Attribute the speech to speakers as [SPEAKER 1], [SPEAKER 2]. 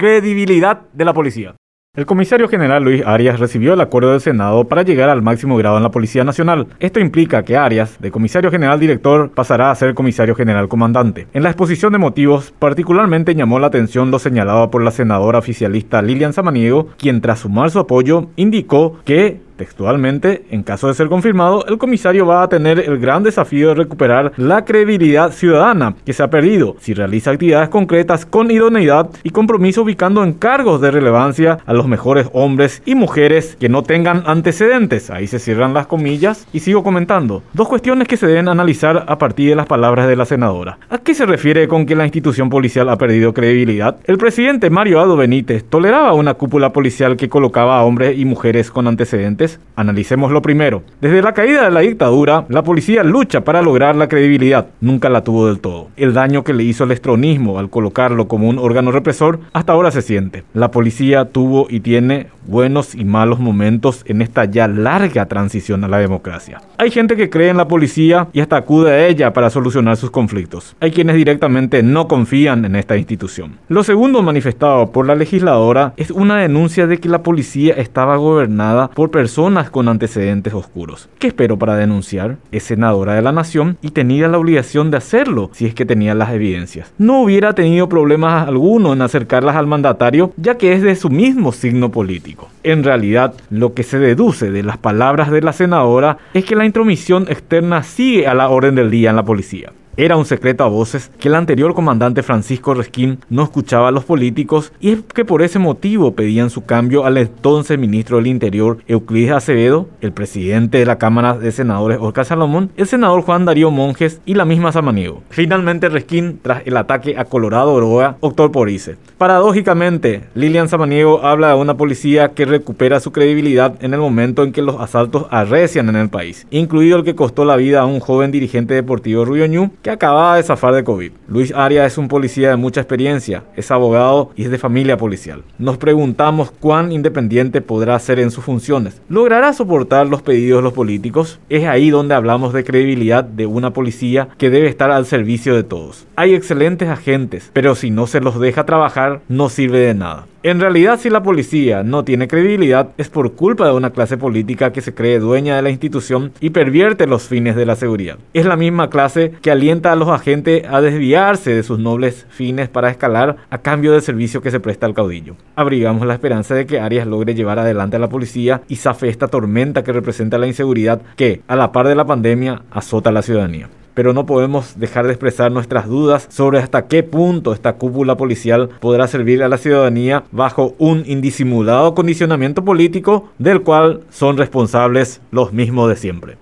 [SPEAKER 1] credibilidad de la policía. El comisario general Luis Arias recibió el acuerdo del Senado para llegar al máximo grado en la Policía Nacional. Esto implica que Arias, de comisario general director, pasará a ser comisario general comandante. En la exposición de motivos, particularmente llamó la atención lo señalado por la senadora oficialista Lilian Samaniego, quien tras sumar su apoyo indicó que Textualmente, en caso de ser confirmado, el comisario va a tener el gran desafío de recuperar la credibilidad ciudadana que se ha perdido si realiza actividades concretas con idoneidad y compromiso ubicando en cargos de relevancia a los mejores hombres y mujeres que no tengan antecedentes. Ahí se cierran las comillas y sigo comentando. Dos cuestiones que se deben analizar a partir de las palabras de la senadora. ¿A qué se refiere con que la institución policial ha perdido credibilidad? El presidente Mario Aldo Benítez toleraba una cúpula policial que colocaba a hombres y mujeres con antecedentes Analicemos lo primero. Desde la caída de la dictadura, la policía lucha para lograr la credibilidad. Nunca la tuvo del todo. El daño que le hizo el estronismo al colocarlo como un órgano represor hasta ahora se siente. La policía tuvo y tiene buenos y malos momentos en esta ya larga transición a la democracia. Hay gente que cree en la policía y hasta acude a ella para solucionar sus conflictos. Hay quienes directamente no confían en esta institución. Lo segundo manifestado por la legisladora es una denuncia de que la policía estaba gobernada por personas con antecedentes oscuros. ¿Qué espero para denunciar? Es senadora de la nación y tenía la obligación de hacerlo si es que tenía las evidencias. No hubiera tenido problemas alguno en acercarlas al mandatario ya que es de su mismo signo político. En realidad, lo que se deduce de las palabras de la senadora es que la intromisión externa sigue a la orden del día en la policía. Era un secreto a voces que el anterior comandante Francisco Resquín no escuchaba a los políticos y es que por ese motivo pedían su cambio al entonces ministro del Interior Euclides Acevedo, el presidente de la Cámara de Senadores Oscar Salomón, el senador Juan Darío Monjes y la misma Samaniego. Finalmente Resquín, tras el ataque a Colorado Oroa, optó por. Paradójicamente, Lilian Samaniego habla de una policía que recupera su credibilidad en el momento en que los asaltos arrecian en el país, incluido el que costó la vida a un joven dirigente deportivo Ñu, que acababa de zafar de COVID. Luis Arias es un policía de mucha experiencia, es abogado y es de familia policial. Nos preguntamos cuán independiente podrá ser en sus funciones. ¿Logrará soportar los pedidos de los políticos? Es ahí donde hablamos de credibilidad de una policía que debe estar al servicio de todos. Hay excelentes agentes, pero si no se los deja trabajar, no sirve de nada. En realidad, si la policía no tiene credibilidad, es por culpa de una clase política que se cree dueña de la institución y pervierte los fines de la seguridad. Es la misma clase que alienta a los agentes a desviarse de sus nobles fines para escalar a cambio del servicio que se presta al caudillo. Abrigamos la esperanza de que Arias logre llevar adelante a la policía y zafe esta tormenta que representa la inseguridad que, a la par de la pandemia, azota a la ciudadanía pero no podemos dejar de expresar nuestras dudas sobre hasta qué punto esta cúpula policial podrá servir a la ciudadanía bajo un indisimulado condicionamiento político del cual son responsables los mismos de siempre.